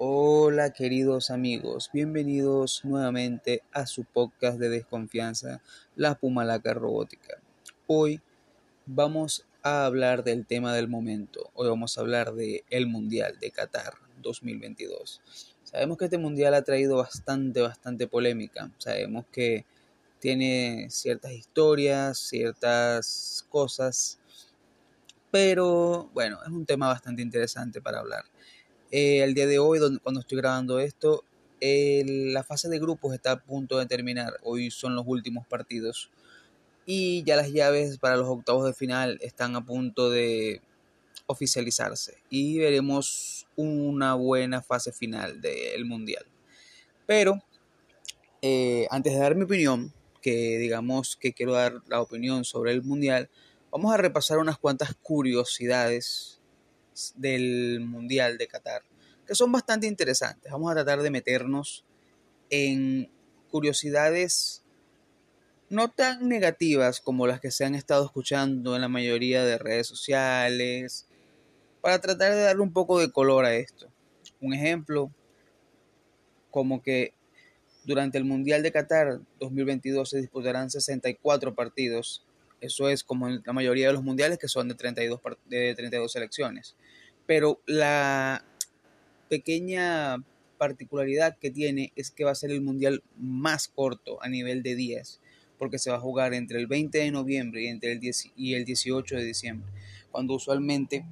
Hola queridos amigos, bienvenidos nuevamente a su podcast de desconfianza, la Pumalaca Robótica. Hoy vamos a hablar del tema del momento, hoy vamos a hablar del el Mundial de Qatar 2022. Sabemos que este Mundial ha traído bastante, bastante polémica, sabemos que tiene ciertas historias, ciertas cosas, pero bueno, es un tema bastante interesante para hablar. Eh, el día de hoy, cuando estoy grabando esto, la fase de grupos está a punto de terminar. Hoy son los últimos partidos. Y ya las llaves para los octavos de final están a punto de oficializarse. Y veremos una buena fase final del Mundial. Pero, eh, antes de dar mi opinión, que digamos que quiero dar la opinión sobre el Mundial, vamos a repasar unas cuantas curiosidades del Mundial de Qatar, que son bastante interesantes. Vamos a tratar de meternos en curiosidades no tan negativas como las que se han estado escuchando en la mayoría de redes sociales, para tratar de darle un poco de color a esto. Un ejemplo, como que durante el Mundial de Qatar 2022 se disputarán 64 partidos eso es como en la mayoría de los mundiales que son de 32, de 32 selecciones. Pero la pequeña particularidad que tiene es que va a ser el mundial más corto a nivel de días, porque se va a jugar entre el 20 de noviembre y, entre el, 10, y el 18 de diciembre, cuando usualmente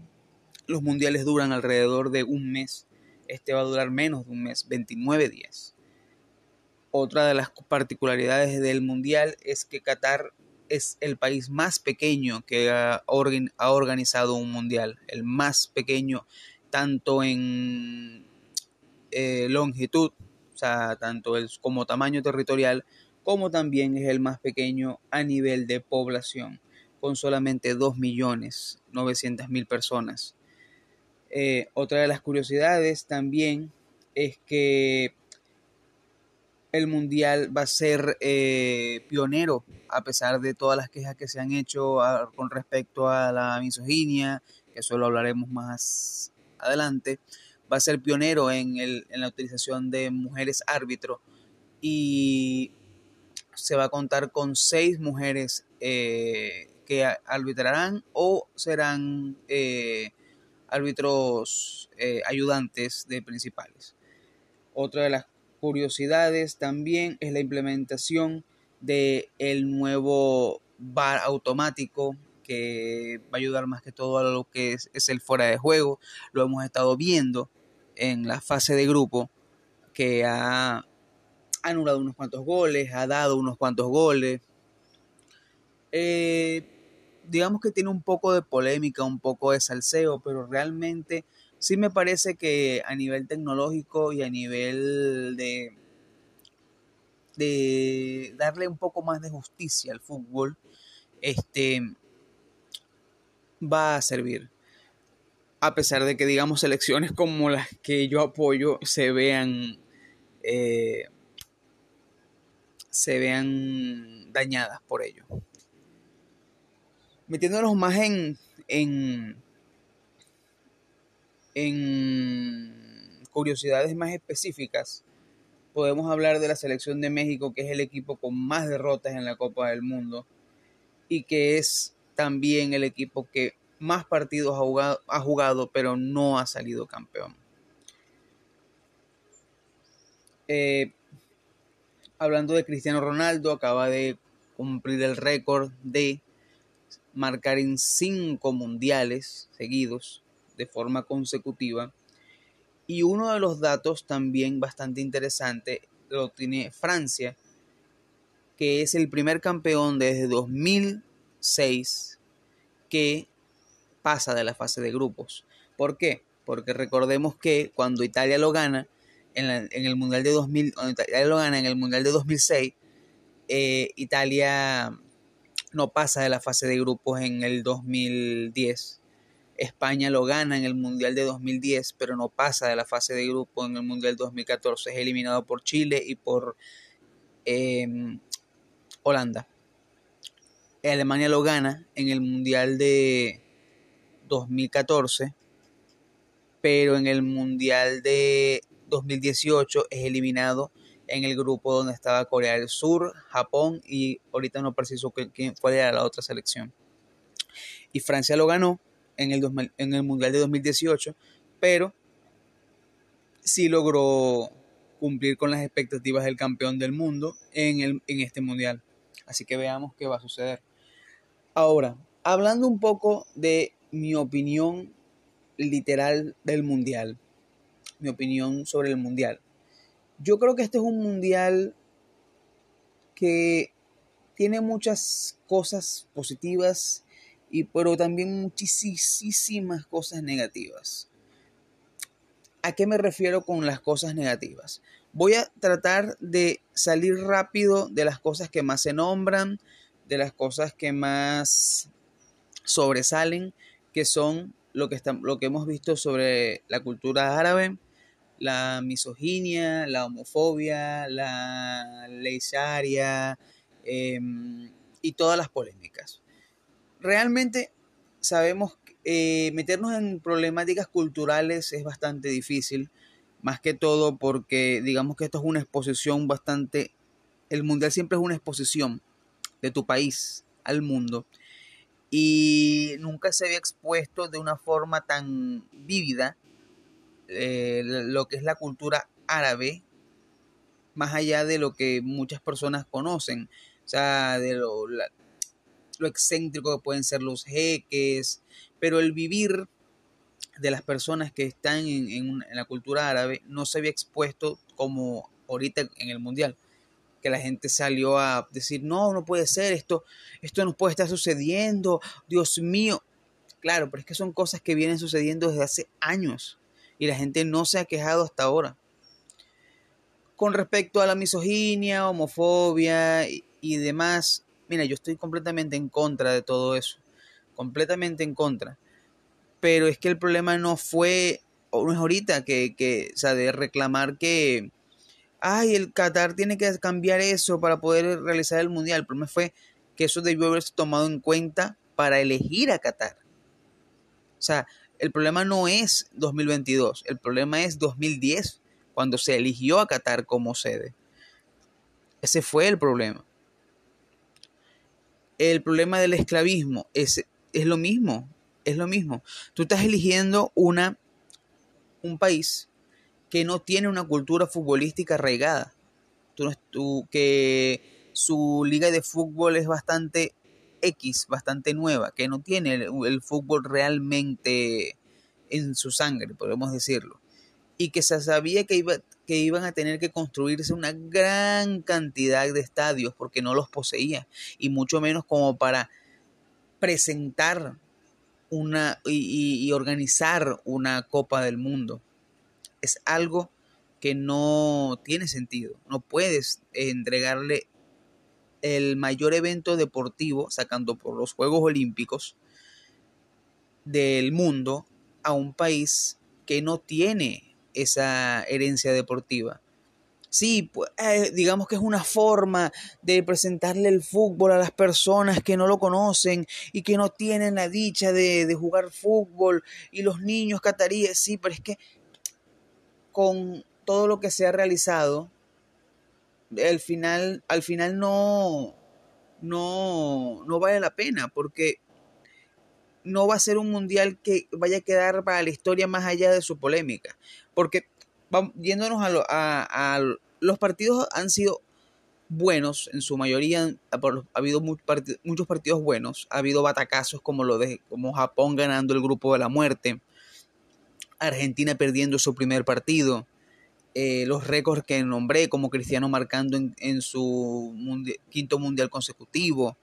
los mundiales duran alrededor de un mes. Este va a durar menos de un mes, 29 días. Otra de las particularidades del mundial es que Qatar es el país más pequeño que ha, organizado un mundial, el más pequeño tanto en eh, longitud, o sea, tanto como tamaño territorial, como también es el más pequeño a nivel de población, con solamente 2.900.000 personas. Eh, otra de las curiosidades también es que el mundial va a ser eh, pionero, a pesar de todas las quejas que se han hecho con respecto a la misoginia, que eso lo hablaremos más adelante, va a ser pionero en, el, en la utilización de mujeres árbitro y se va a contar con seis mujeres eh, que arbitrarán o serán eh, árbitros ayudantes de principales. Otra de las curiosidades también es la implementación de el nuevo bar automático que va a ayudar más que todo a lo que es, es, el fuera de juego. Lo hemos estado viendo en la fase de grupo que ha anulado unos cuantos goles, ha dado unos cuantos goles. Eh, digamos que tiene un poco de polémica, un poco de salseo, pero realmente sí me parece que a nivel tecnológico y a nivel de, de darle un poco más de justicia al fútbol, este va a servir. A pesar de que, digamos, selecciones como las que yo apoyo se vean eh, se vean dañadas por ello. Metiéndonos más en, en en curiosidades más específicas, podemos hablar de la selección de México, que es el equipo con más derrotas en la Copa del Mundo y que es también el equipo que más partidos ha jugado, pero no ha salido campeón. Eh, hablando de Cristiano Ronaldo, acaba de cumplir el récord de marcar en cinco mundiales seguidos de forma consecutiva. Y uno de los datos también bastante interesante lo tiene Francia, que es el primer campeón desde 2006 que pasa de la fase de grupos. ¿Por qué? Porque recordemos que cuando Italia lo gana en, el Mundial de 2000, Italia lo gana en el Mundial de 2006, eh, Italia no pasa de la fase de grupos en el 2010 España lo gana en el Mundial de 2010, pero no pasa de la fase de grupo en el Mundial 2014. Es eliminado por Chile y por em, Holanda. Alemania lo gana en el Mundial de 2014, pero en el Mundial de 2018 es eliminado en el grupo donde estaba Corea del Sur, Japón y ahorita no preciso cuál era la otra selección. Y Francia lo ganó en el, en el Mundial de 2018, pero sí logró cumplir con las expectativas del campeón del mundo en, el, en este Mundial. Así que veamos qué va a suceder. Ahora, hablando un poco de mi opinión literal del Mundial, mi opinión sobre el Mundial. Yo creo que este es un mundial que tiene muchas cosas positivas, y, pero también muchísimas cosas negativas. ¿A qué me refiero con las cosas negativas? Voy a tratar de salir rápido de las cosas que más se nombran, de las cosas que más sobresalen, que son lo que, lo que hemos visto sobre la cultura árabe, la misoginia, la homofobia, la ley sharia em, y todas las polémicas. Realmente sabemos que eh, meternos en problemáticas culturales es bastante difícil, más que todo porque digamos que esto es una exposición bastante, el mundial siempre es una exposición de tu país al mundo y nunca se había expuesto de una forma tan vívida eh, lo que es la cultura árabe, más allá de lo que muchas personas conocen, o sea, de lo, lo excéntrico que pueden ser los jeques, pero el vivir de las personas que están en, en, la cultura árabe no se había expuesto como ahorita en el mundial que la gente salió a decir no no puede ser esto esto no puede estar sucediendo Dios mío claro pero es que son cosas que vienen sucediendo desde hace años y la gente no se ha quejado hasta ahora. Con respecto a la misoginia, homofobia y, demás, mira, yo estoy completamente en contra de todo eso, completamente en contra. Pero es que el problema no fue, no es ahorita, que, que, sea, de reclamar que, ay, el Qatar tiene que cambiar eso para poder realizar el mundial. El problema fue que eso debió haberse tomado en cuenta para elegir a Qatar. O sea, el problema no es 2022, el problema es 2010, cuando se eligió a Qatar como sede. Ese fue el problema. El problema del esclavismo es, es lo mismo, es lo mismo. Tú estás eligiendo una, un país que no tiene una cultura futbolística arraigada. Tú, que su liga de fútbol es bastante X bastante nueva, que no tiene el, fútbol realmente en su sangre, podemos decirlo, y que se sabía que, iba, que iban a tener que construirse una gran cantidad de estadios porque no los poseía, y mucho menos como para presentar una y, y organizar una Copa del Mundo. Es algo que no tiene sentido. No puedes entregarle el mayor evento deportivo, sacando por los Juegos Olímpicos del mundo, a un país que no tiene esa herencia deportiva. Sí, pues, eh, digamos que es una forma de presentarle el fútbol a las personas que no lo conocen y que no tienen la dicha de, de jugar fútbol y los niños cataríes, sí, pero es que con todo lo que se ha realizado, al final, al final no, no, no vale la pena porque no va a ser un mundial que vaya a quedar para la historia más allá de su polémica. Porque vamos, yéndonos a, a, los partidos han sido buenos, en su mayoría ha, habido muchos partidos buenos, ha habido batacazos como lo de como Japón ganando el grupo de la muerte, Argentina perdiendo su primer partido, eh, los récords que nombré, como Cristiano marcando en, su quinto mundial consecutivo,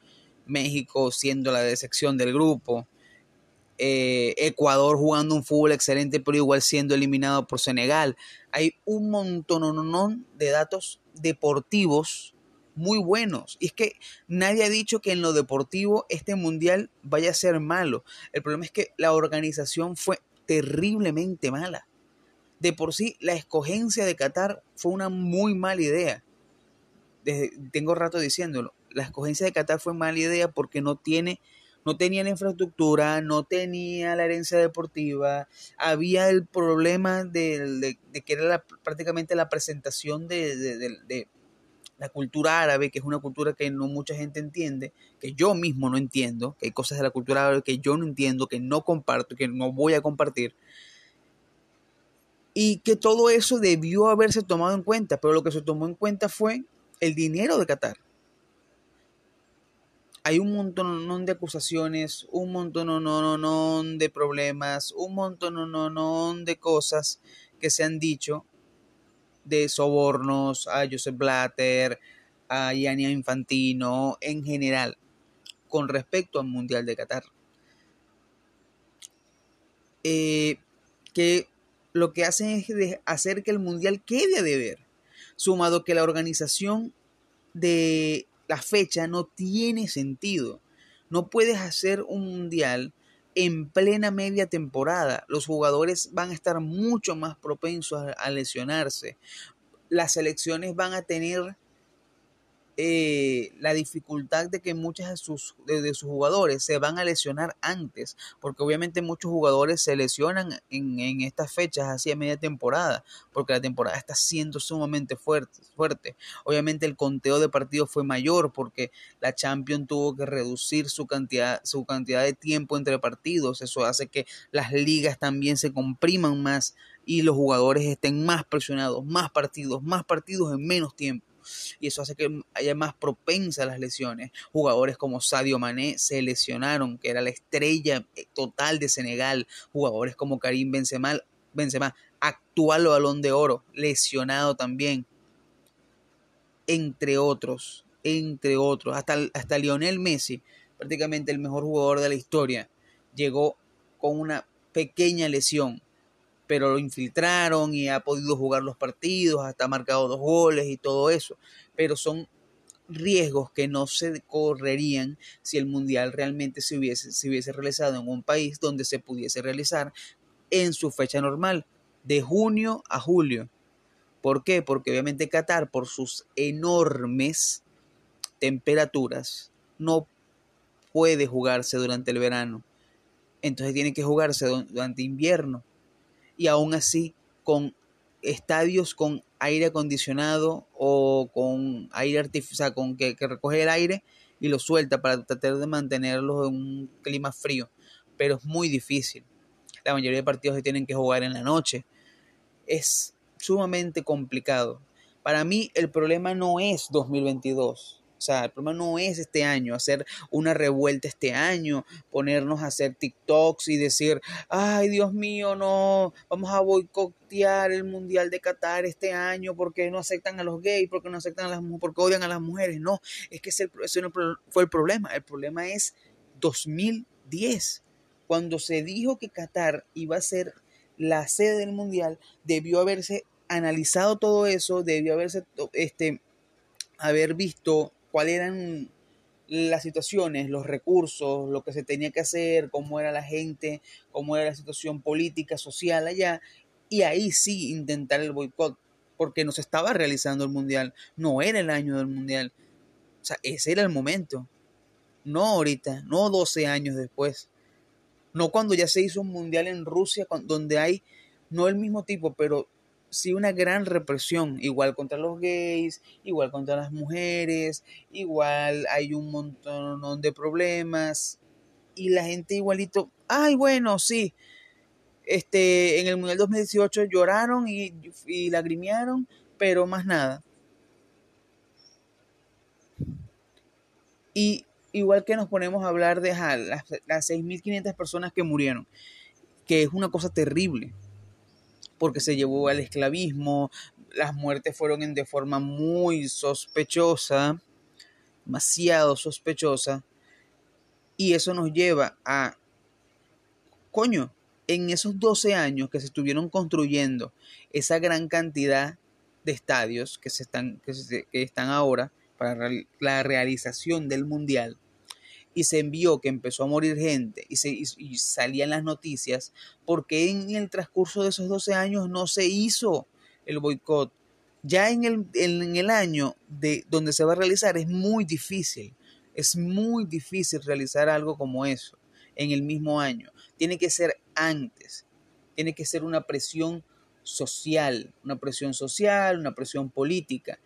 México siendo la decepción del grupo, eh, Ecuador jugando un fútbol excelente, pero igual siendo eliminado por Senegal. Hay un montón de datos deportivos muy buenos. Y es que nadie ha dicho que en lo deportivo este mundial vaya a ser malo. El problema es que la organización fue terriblemente mala de por sí la escogencia de Qatar fue una muy mala idea. tengo rato diciéndolo. La escogencia de Qatar fue mala idea porque no tiene no tenía la infraestructura, no tenía la herencia deportiva, había el problema de, que era prácticamente la presentación de, la cultura árabe, que es una cultura que no mucha gente entiende, que yo mismo no entiendo, que hay cosas de la cultura árabe que yo no entiendo, que no comparto, que no voy a compartir. Y que todo eso debió haberse tomado en cuenta, pero lo que se tomó en cuenta fue el dinero de Qatar hay un montón de acusaciones, un montón de problemas, un montón de cosas que se han dicho de sobornos a Joseph Blatter, a Yania Infantino, en general, con respecto al Mundial de Qatar. Eh, que lo que hacen es hacer que el Mundial quede a deber, sumado que la organización de la fecha no tiene sentido. No puedes hacer un mundial en plena media temporada. Los jugadores van a estar mucho más propensos a, lesionarse. Las selecciones van a tener eh, la dificultad de que muchos de sus, de, sus jugadores se van a lesionar antes, porque obviamente muchos jugadores se lesionan en, en estas fechas, así a media temporada, porque la temporada está siendo sumamente fuerte, fuerte. Obviamente el conteo de partidos fue mayor porque la Champions tuvo que reducir su cantidad, su cantidad de tiempo entre partidos, eso hace que las ligas también se compriman más y los jugadores estén más presionados, más partidos, más partidos en menos tiempo y eso hace que haya más propensa a las lesiones. Jugadores como Sadio Mané se lesionaron, que era la estrella eh, total de Senegal. Jugadores como Karim Benzema, Benzema actual balón de oro, lesionado también. Entre otros, entre otros. Hasta, hasta Lionel Messi, prácticamente el mejor jugador de la historia, llegó con una pequeña lesión pero lo infiltraron y ha podido jugar los partidos, hasta ha marcado dos goles y todo eso. Pero son riesgos que no se correrían si el mundial realmente se hubiese, se hubiese realizado en un país donde se pudiese realizar en su fecha normal, de junio a julio. ¿Por qué? Porque obviamente Qatar, por sus enormes temperaturas, no puede jugarse durante el verano. Entonces tiene que jugarse durante invierno y aún así con estadios con aire acondicionado o con aire artificial, con que, recoge el aire y lo suelta para tratar de mantenerlos en un clima frío. Pero es muy difícil. La mayoría de partidos se tienen que jugar en la noche. Es sumamente complicado. Para mí el problema no es 2022. O sea, el problema no es este año, hacer una revuelta este año, ponernos a hacer TikToks y decir, ay Dios mío, no, vamos a boicotear el Mundial de Qatar este año porque no aceptan a los gays, porque no aceptan a las porque odian a las mujeres. No, es que ese, ese no fue el problema. El problema es 2010, cuando se dijo que Qatar iba a ser la sede del Mundial, debió haberse analizado todo eso, debió haberse este haber visto cuáles eran las situaciones, los recursos, lo que se tenía que hacer, cómo era la gente, cómo era la situación política, social allá, y ahí sí intentar el boicot, porque no se estaba realizando el mundial, no era el año del mundial, o sea, ese era el momento, no ahorita, no 12 años después, no cuando ya se hizo un mundial en Rusia, donde hay, no el mismo tipo, pero sí una gran represión, igual contra los gays, igual contra las mujeres, igual hay un montón de problemas y la gente igualito, ay bueno, sí, este, en el Mundial 2018 lloraron y, y lagrimearon, pero más nada. Y igual que nos ponemos a hablar de las, las 6.500 personas que murieron, que es una cosa terrible porque se llevó al esclavismo, las muertes fueron de forma muy sospechosa, demasiado sospechosa, y eso nos lleva a, coño, en esos 12 años que se estuvieron construyendo esa gran cantidad de estadios que, se están, que, que están ahora para la realización del mundial, y se envió que empezó a morir gente y, se, y, salían las noticias, porque en el transcurso de esos 12 años no se hizo el boicot? Ya en el, en el año de donde se va a realizar es muy difícil, Es muy difícil realizar algo como eso en el mismo año. Tiene que ser antes. Tiene que ser una presión social, una presión social, una presión política.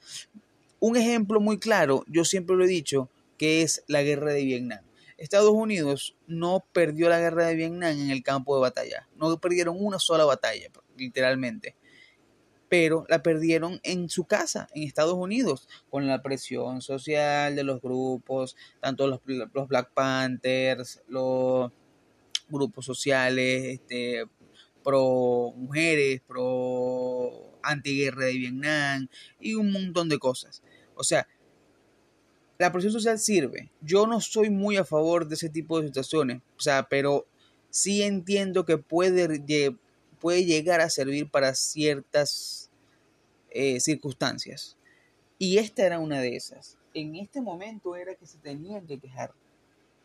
Un ejemplo muy claro, yo siempre lo he dicho, que es la guerra de Vietnam. Estados Unidos no perdió la guerra de Vietnam en el campo de batalla. No perdieron una sola batalla, literalmente. Pero la perdieron en su casa, en Estados Unidos, con la presión social de los grupos, tanto los, Black Panthers, los grupos sociales, este, pro mujeres, pro antiguerra de Vietnam y un montón de cosas. O sea, la presión social sirve. Yo no soy muy a favor de ese tipo de situaciones, o sea, pero sí entiendo que puede, puede llegar a servir para ciertas eh, circunstancias. Y esta era una de esas. En este momento era que se tenían que quejar.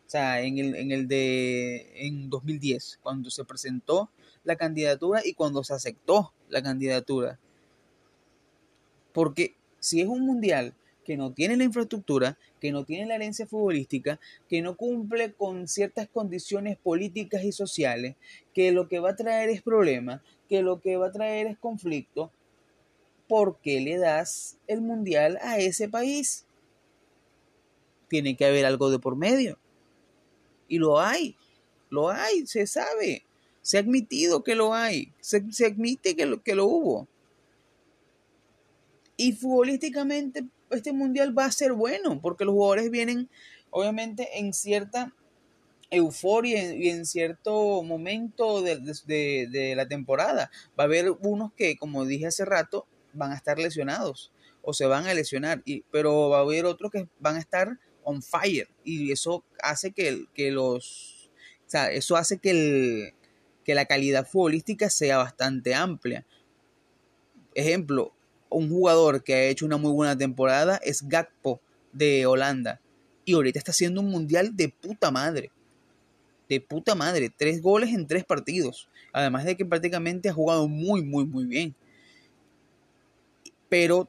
O sea, en el, en el de en 2010, cuando se presentó la candidatura y cuando se aceptó la candidatura. Porque si es un mundial que no tiene la infraestructura, que no tiene la herencia futbolística, que no cumple con ciertas condiciones políticas y sociales, que lo que va a traer es problema, que lo que va a traer es conflicto, ¿por qué le das el mundial a ese país? Tiene que haber algo de por medio. Y lo hay, lo hay, se sabe, se ha admitido que lo hay, se, admite que lo, que lo hubo. Y futbolísticamente este mundial va a ser bueno, porque los jugadores vienen, obviamente, en cierta euforia y en cierto momento de, la temporada. Va a haber unos que, como dije hace rato, van a estar lesionados o se van a lesionar, y, pero va a haber otros que van a estar on fire y eso hace que, que los, o sea, eso hace que, el, que la calidad futbolística sea bastante amplia. Ejemplo, un jugador que ha hecho una muy buena temporada es Gakpo de Holanda. Y ahorita está haciendo un mundial de puta madre. De puta madre. Tres goles en tres partidos. Además de que prácticamente ha jugado muy, muy, muy bien. Pero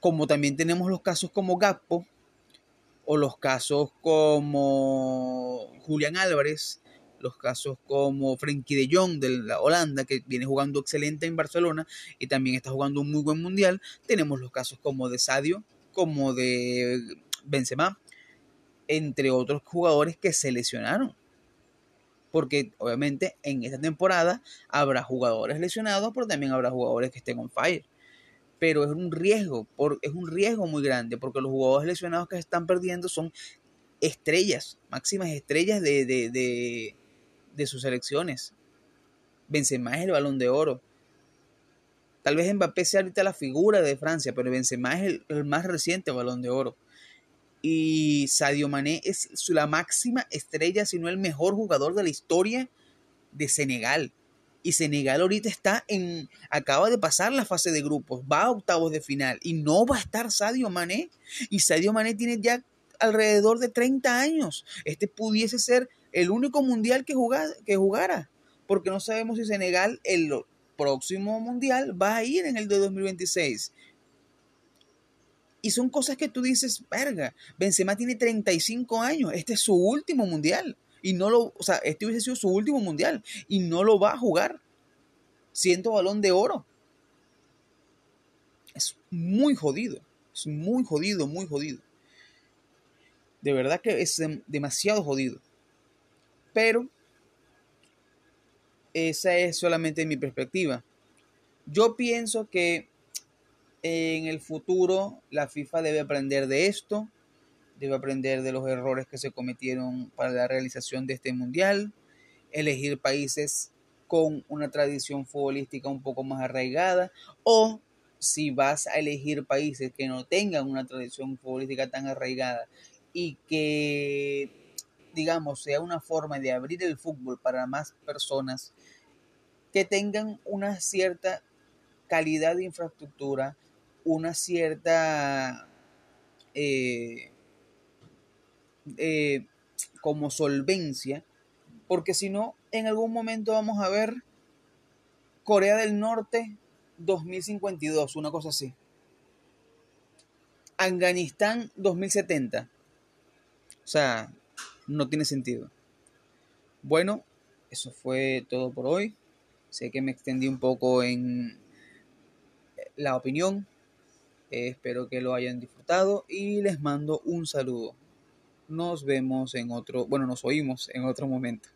como también tenemos los casos como Gakpo, o los casos como Julián Álvarez, los casos como Frenkie de Jong de la Holanda, que viene jugando excelente en Barcelona y también está jugando un muy buen mundial. Tenemos los casos como de Sadio, como de Benzema, entre otros jugadores que se lesionaron. Porque obviamente en esta temporada habrá jugadores lesionados, pero también habrá jugadores que estén on fire. Pero es un riesgo, es un riesgo muy grande, porque los jugadores lesionados que se están perdiendo son estrellas, máximas estrellas de, de sus elecciones. Benzema es el balón de oro. Tal vez Mbappé sea ahorita la figura de Francia, pero Benzema es el, más reciente balón de oro. Y Sadio Mané es la máxima estrella, si no el mejor jugador de la historia de Senegal. Y Senegal ahorita está en. acaba de pasar la fase de grupos, va a octavos de final. Y no va a estar Sadio Mané. Y Sadio Mané tiene ya alrededor de 30 años. Este pudiese ser el único mundial que, que jugara, porque no sabemos si Senegal el próximo mundial va a ir en el de 2026. Y son cosas que tú dices, verga, Benzema tiene 35 años, este es su último mundial. Y no lo, o sea, este hubiese sido su último mundial y no lo va a jugar siendo balón de oro. Es muy jodido, es muy jodido, muy jodido. De verdad que es demasiado jodido. Pero esa es solamente mi perspectiva. Yo pienso que en el futuro la FIFA debe aprender de esto, debe aprender de los errores que se cometieron para la realización de este mundial, elegir países con una tradición futbolística un poco más arraigada o si vas a elegir países que no tengan una tradición futbolística tan arraigada y que digamos, sea una forma de abrir el fútbol para más personas que tengan una cierta calidad de infraestructura, una cierta eh, eh, como solvencia, porque si no, en algún momento vamos a ver Corea del Norte 2052, una cosa así. Afganistán 2070 O sea, no tiene sentido. Bueno, eso fue todo por hoy. Sé que me extendí un poco en la opinión. espero que lo hayan disfrutado y les mando un saludo. Nos vemos en otro, bueno, nos oímos en otro momento.